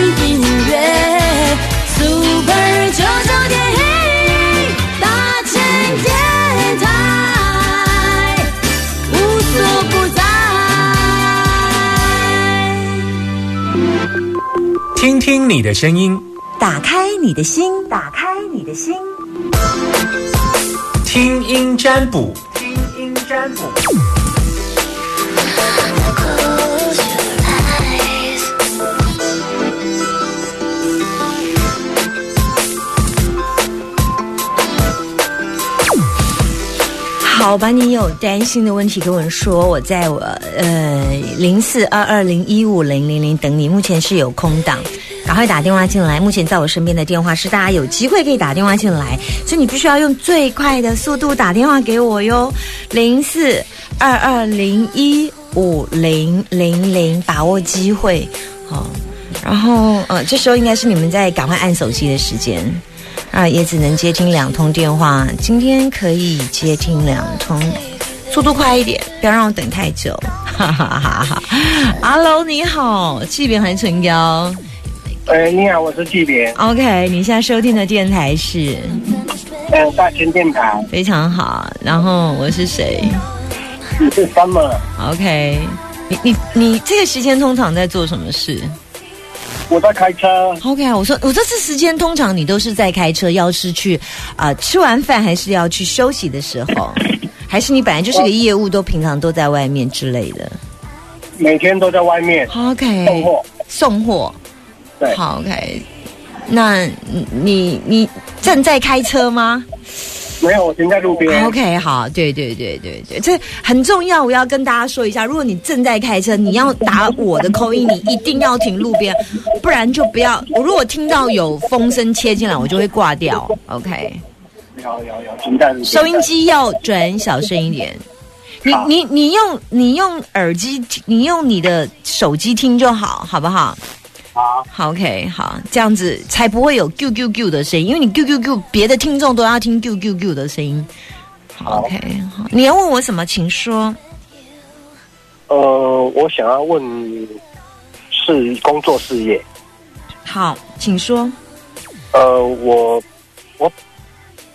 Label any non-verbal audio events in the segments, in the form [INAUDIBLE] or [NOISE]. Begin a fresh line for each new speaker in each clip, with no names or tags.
音乐，Super 九九点一，大千电台，无所不在。
听听你的声音，
打开你的心，打开你的心，
听音占卜，听音占卜。
好把，你有担心的问题跟我说，我在我呃零四二二零一五零零零等你，目前是有空档，赶快打电话进来。目前在我身边的电话是大家有机会可以打电话进来，所以你必须要用最快的速度打电话给我哟，零四二二零一五零零零，把握机会哦。然后呃，这时候应该是你们在赶快按手机的时间。啊，也只能接听两通电话。今天可以接听两通，速度快一点，不要让我等太久。哈哈哈哈 Hello，你好，气扁还是唇膏。
哎，你好，我是纪别
，OK，你现在收听的电台是
嗯，大千电台，
非常好。然后我是谁
你是
Summer，？OK，你你你这个时间通常在做什么事
我在开车
，？OK，啊我说我这次时间通常你都是在开车，要是去啊、呃吃完饭还是要去休息的时候，[LAUGHS] 还是你本来就是个业务，都平常都在外面之类的
每天都在外面
？OK，
送货，
送货。
对，
好，OK。那你你你正在开车吗
没有，我停在路边。
？OK，好，对对对对对，这很重要。我要跟大家说一下，如果你正在开车，你要打我的口音，你一定要停路边，不然就不要。我如果听到有风声切进来，我就会挂掉。OK，
有有有，停在路边。
收音机要转小声一点。你你你用你用耳机，你用你的手机听就好，好不好？
好
，，OK，好，这样子才不会有 “gu gu gu” 的声音，因为你 “gu gu gu”，别的听众都要听 “gu gu gu” 的声音。OK，好，你要问我什么，请说。
呃，我想要问是工作事业，
好，请说。
呃，我我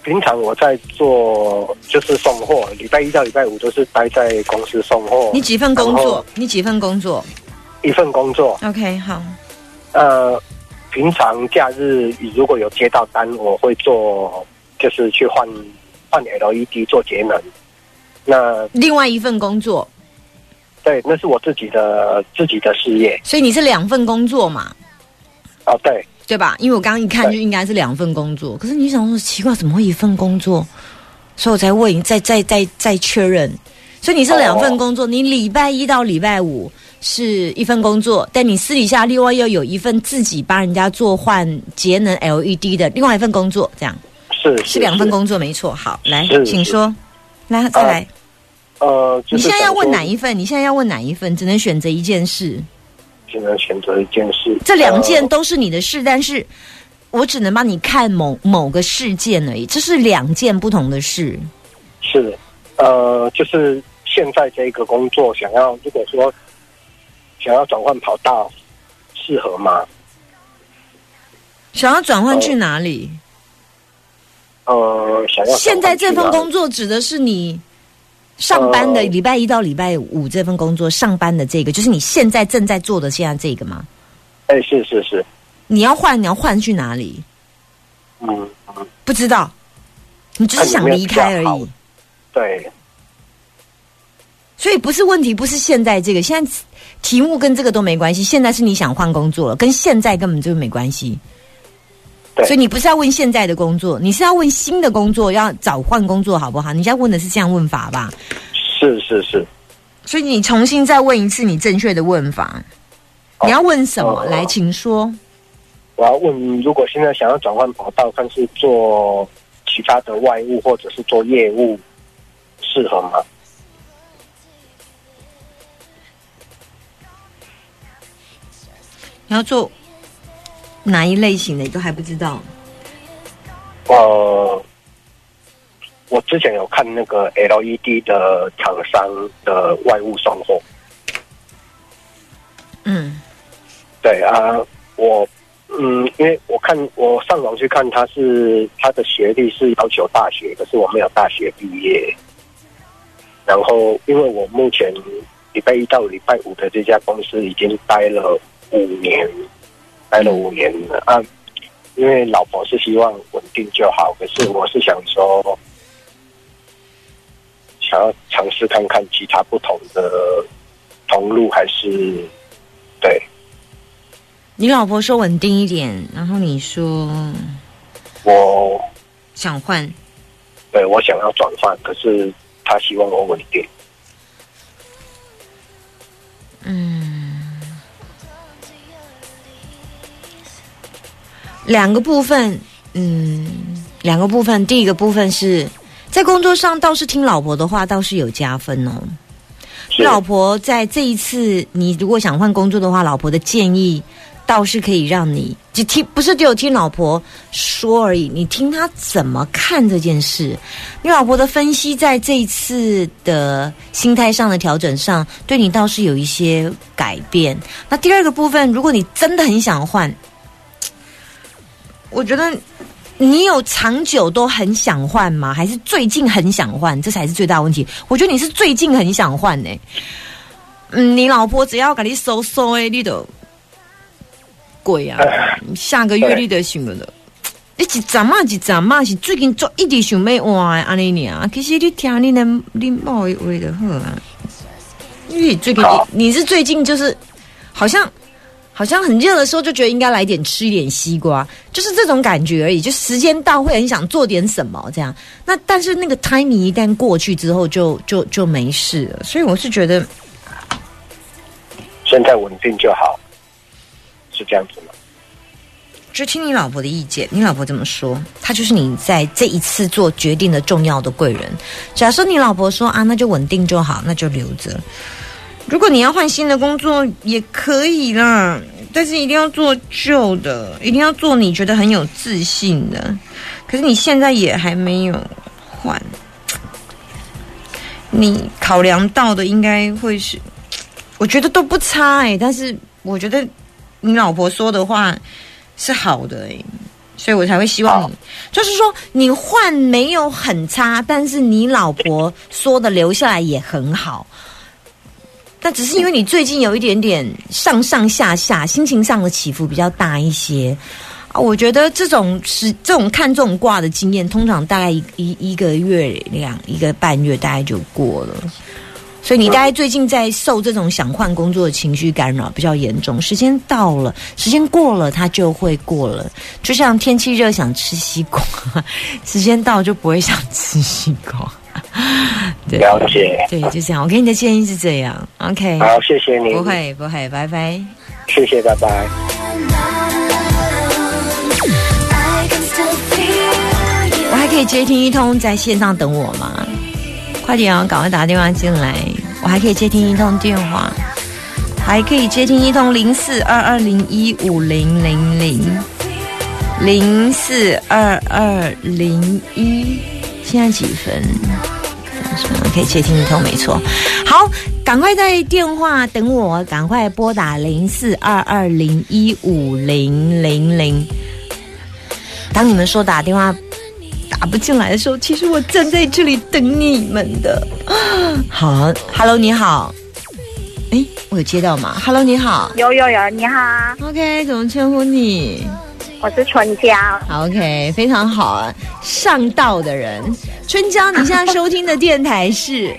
平常我在做就是送货，礼拜一到礼拜五都是待在公司送货。
你几份工作？你几份工作
一份工作
，？OK，好，
呃，平常假日如果有接到单，我会做，就是去换换 LED 做节能。那
另外一份工作，
对，那是我自己的自己的事业。
所以你是两份工作嘛？
哦，对，
对吧？因为我刚刚一看就应该是两份工作，可是你想说奇怪，怎么会一份工作？所以我才问，再再再再确认。所以你是两份工作，你礼拜一到礼拜五是一份工作，但你私底下另外又有一份自己帮人家做换节能 LED 的另外一份工作，这样
是
是两份。工作，没错。好，来，请说。来，再来。
呃，就是
你现在要问哪
一？
份？你现在要问哪一份？只能选择一件事。
只能选择一件事。
这两件
呃
都是你的事，但是我只能帮你看某某个事件而已，这是两件不同的事。
是呃，就是现在这个工作，想要如果说想要转换跑道，适合吗？
想要转换去哪里？
呃，想要
现在这份工
作，
指的是你上班的
呃
礼拜一到礼拜五这份工作，上班的这个就是你现在正在做的现在这个吗？
哎，是是是，
你要换，你要换去哪里？
嗯嗯，
不知道，你就是想离开而已。
对，
所以不是问题，不是现在这个，现在题目跟这个都没关系。现在是你想换工作了，跟现在根本就没关系。
对
所以你不是要问现在的工作，你是要问新的工作，要找换工作好不好？你现在问的是这样问法吧？
是是是，
所以你重新再问一次你正确的问法。
好
你要问什么？
哦
来，请说。
我要问，如果现在想要转换跑道，看是做其他的外务或者是做业务，适合吗？
你要做哪一类型的？你都还不知道。
呃，我之前有看那个 LED 的厂商的外务送货，
嗯，
对啊，我嗯，因为我看我上网去看，他是他的学历是要求大学，可是我没有大学毕业。然后，因为我目前礼拜一到礼拜五的这家公司已经待了五年，待了五年了啊。因为老婆是希望稳定就好，可是我是想说，想要尝试看看其他不同的同路，还是对。
你老婆说稳定一点，然后你说
我
想换，
对我想要转换，可是她希望我稳定。
嗯，两个部分，嗯，两个部分。第一个部分是在工作上倒是听老婆的话，倒是有加分哦。
是
老婆在这一次，你如果想换工作的话，老婆的建议倒是可以让你就听，不是只有听老婆说而已，你听她怎么看这件事。你老婆的分析在这一次的心态上的调整上，对你倒是有一些改变。那第二个部分，如果你真的很想换，我觉得你有长久都很想换吗？还是最近很想换？这才是最大问题。我觉得你是最近很想换呢、嗯，你老婆只要给你收收诶，你都贵啊！[LAUGHS] 下个月你得想了。你一阵嘛一阵嘛是最近做一直想要换的安尼尔，其实你听你的你某一位的好啊。因为你最近你你是最近就是好像好像很热的时候就觉得应该来点吃一点西瓜，就是这种感觉而已。就时间到会很想做点什么这样。那但是那个 timing 一旦过去之后就就就没事了，所以我是觉得
现在稳定就好，是这样子吗？
就听你老婆的意见，你老婆怎么说？她就是你在这一次做决定的重要的贵人。假设你老婆说啊，那就稳定就好，那就留着。如果你要换新的工作也可以啦，但是一定要做旧的，一定要做你觉得很有自信的。可是你现在也还没有换，你考量到的应该会是，我觉得都不差哎、但是我觉得你老婆说的话是好的哎、所以我才会希望你，就是说你换没有很差，但是你老婆说的留下来也很好。那只是因为你最近有一点点上上下下，心情上的起伏比较大一些啊。我觉得这种是这种看这种卦的经验，通常大概一一一个月两一个半月大概就过了。所以你大概最近在受这种想换工作的情绪干扰比较严重，时间到了，时间过了，它就会过了。就像天气热想吃西瓜，时间到就不会想吃西瓜。[LAUGHS] 对，
了解。
对，就这样。我给你的建议是这样，OK。
好，谢谢你。
不，会不会，拜拜。
谢谢，拜拜。
我还可以接听一通，在线上等我吗？快点哦，赶快打电话进来。我还可以接听一通电话，还可以接听一通零四二二零一五零零零零四二二零一。现在几分？可以接听一通，没错。好，赶快在电话等我，赶快拨打零四二二零一五零零零。当你们说打电话打不进来的时候，其实我站在这里等你们的。好，Hello，你好。哎，我有接到吗？Hello，你好。
有有有，你好
，OK，怎么称呼你
我是春娇，
好？OK，非常好啊，上道的人。春娇，你现在收听的电台是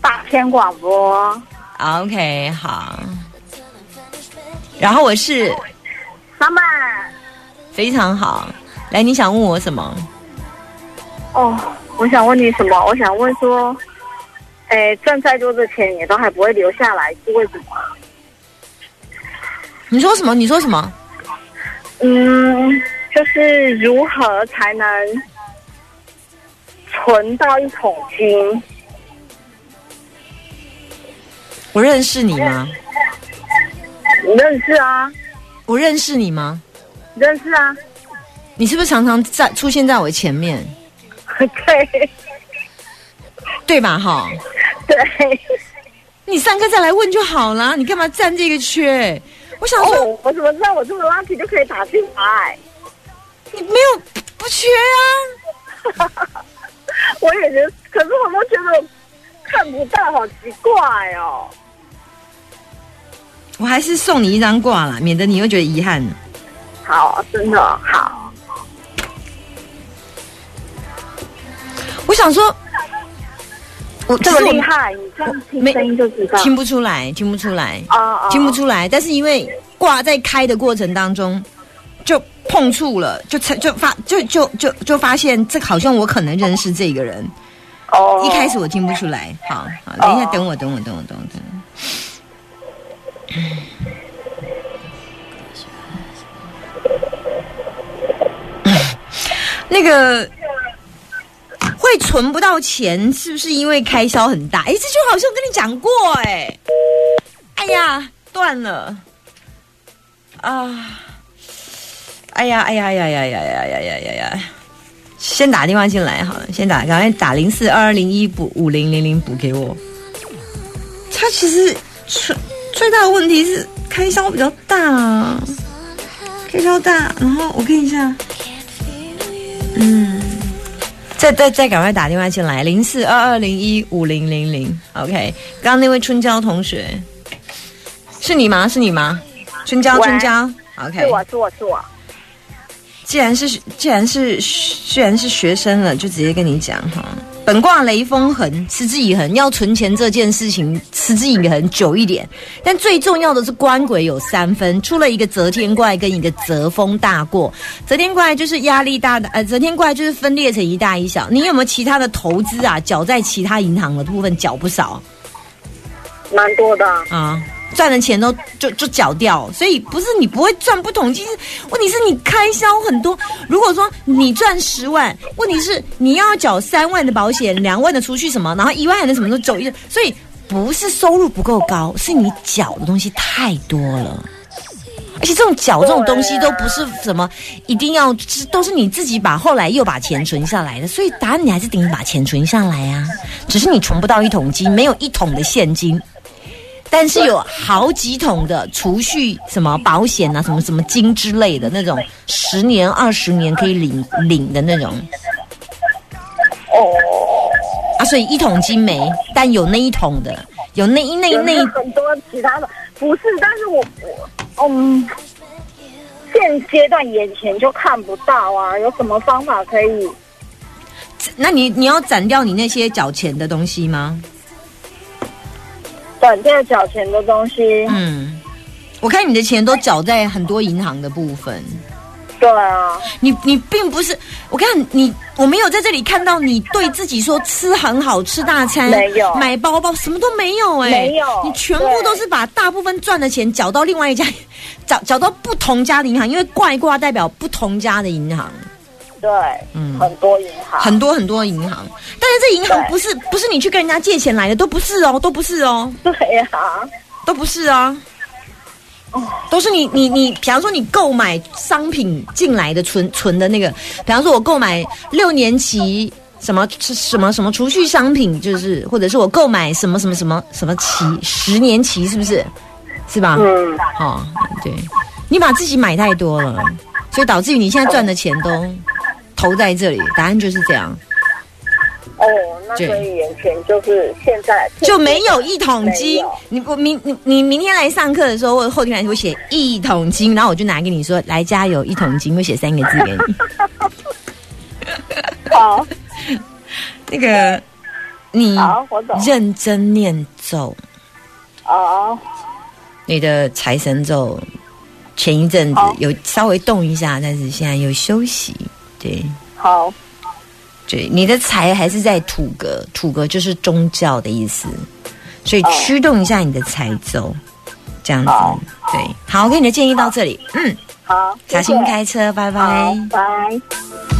大千广播
，OK，好。然后我是
妈妈。
非常好。来，你想问我什么？
哦，我想问你什么？我想问说，哎，赚再多的钱也都还不会留下来，是为什么？
你说什么？你说什么？
嗯，就是如何才能存到一桶金？
我认识你吗？
你认识啊？
我认识你吗？
认识啊？
你是不是常常在出现在我前面？
对 [LAUGHS]
对吧？哈，
对，
你上课再来问就好了，你干嘛占这个缺？我想说，
哦，我怎么知道我这么 lucky 就可以打进来？
你没有不缺啊？[LAUGHS]
我也觉得，可是我都觉得看不到，好奇怪哦。
我还是送你一张挂啦，免得你又觉得遗憾。
好，真的好。
我想说，我
这么厉害，你这样听声音就知道。
听不出来，听不出来，
啊啊，
听不出来。但是因为挂在开的过程当中，就碰触了，就才就发就就就就发现，这好像我可能认识这个人。
哦。
一开始我听不出来，好好，等一下，等我，等我，等我，等我，等我。那个会存不到钱，是不是因为开销很大？哎，这就好像跟你讲过哎。哎呀，断了啊！哎呀，哎呀，哎呀，呀呀呀呀呀呀呀！先打电话进来好了，先打，赶快打零四二二零一补五零零零补给我。他其实最最大的问题是开销比较大，啊开销大。然后我看一下，嗯，再再再赶快打电话进来，零四二二零一五零零零。OK，刚刚那位春娇同学，是你吗？是你吗？春娇，春娇。OK，
是我是我是我。
既然是既然是既然是学生了，就直接跟你讲哈。本卦雷风恒，持之以恒，要存钱这件事情持之以恒久一点。但最重要的是官鬼有三分，出了一个择天怪跟一个择风大过。择天怪就是压力大的，呃，择天怪就是分裂成一大一小。你有没有其他的投资啊？缴在其他银行的部分缴不少
蛮多的，
啊？赚的钱都就就缴掉，所以不是你不会赚不统计，是问题是你开销很多。如果说你赚十万，问题是你要缴三万的保险，两万的储蓄什么，然后一万的什么都走一，所以不是收入不够高，是你缴的东西太多了。而且这种缴这种东西都不是什么一定要，都是你自己把后来又把钱存下来的，所以答案你还是得把钱存下来啊，只是你存不到一桶金，没有一桶的现金。但是有好几桶的储蓄，什么保险啊，什么什么金之类的那种，十年、二十年可以领领的那种
哦，
啊，所以一桶金没，但有那一桶的，有那一那一那一
很多其他的，不是，但是我我嗯，现阶段眼前就看不到啊，有什么方法可以？
那你你要斩掉你那些缴钱的东西吗？
短暂缴钱的东西，
嗯，我看你的钱都缴在很多银行的部分，
对啊，
你你并不是，我看你我没有在这里看到你对自己说吃很好吃大餐，
没有。
买包包什么都没有哎、
没有。
你全部都是把大部分赚的钱缴到另外一家，缴缴到不同家的银行，因为挂一挂代表不同家的银行，
对，
嗯。
很多银行，
很多很多银行，但是这银行不是不是你去跟人家借钱来的，都不是哦，都不是哦，
对啊，
都不是啊。都是你你你，比方说你购买商品进来的存存的那个，比方说我购买六年期什么什么什么储蓄商品，就是或者是我购买什么什么什么什么期十年期，是不是？是吧？
嗯，
哦，对，你把自己买太多了，所以导致于你现在赚的钱都投在这里，答案就是这样，
哦，那所以眼前就是现在
就没有一桶金。你我明你你明天来上课的时候，或者后天来我写一桶金，然后我就拿给你说来加油一桶金，我写三个字给你。[LAUGHS]
好，[LAUGHS]
那个你认真念咒，
哦，
你的财神咒前一阵子有稍微动一下，但是现在又休息。对。
好，
对，你的财还是在土格，土格就是宗教的意思，所以
哦。
驱动一下你的财走，这样子。对，好，我给你的建议到这里，嗯，
好，
小心开车，拜拜。
好，拜。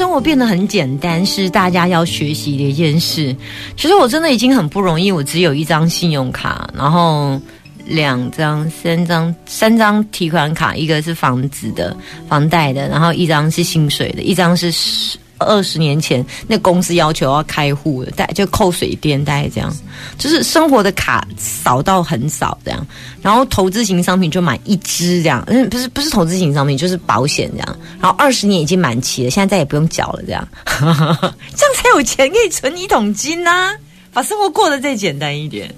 生活变得很简单是大家要学习的一件事。其实我真的已经很不容易，我只有一张信用卡，然后两张、三张、三张提款卡，一个是房子的、房贷的，然后一张是薪水的，一张是二十年前那公司要求要开户的，大概就扣水电，大概这样，就是生活的卡少到很少这样，然后投资型商品就买一支这样，嗯，不是不是投资型商品，就是保险这样，然后二十年已经满期了，现在再也不用缴了这样，[LAUGHS] 这样才有钱可以存一桶金呐、把生活过得再简单一点。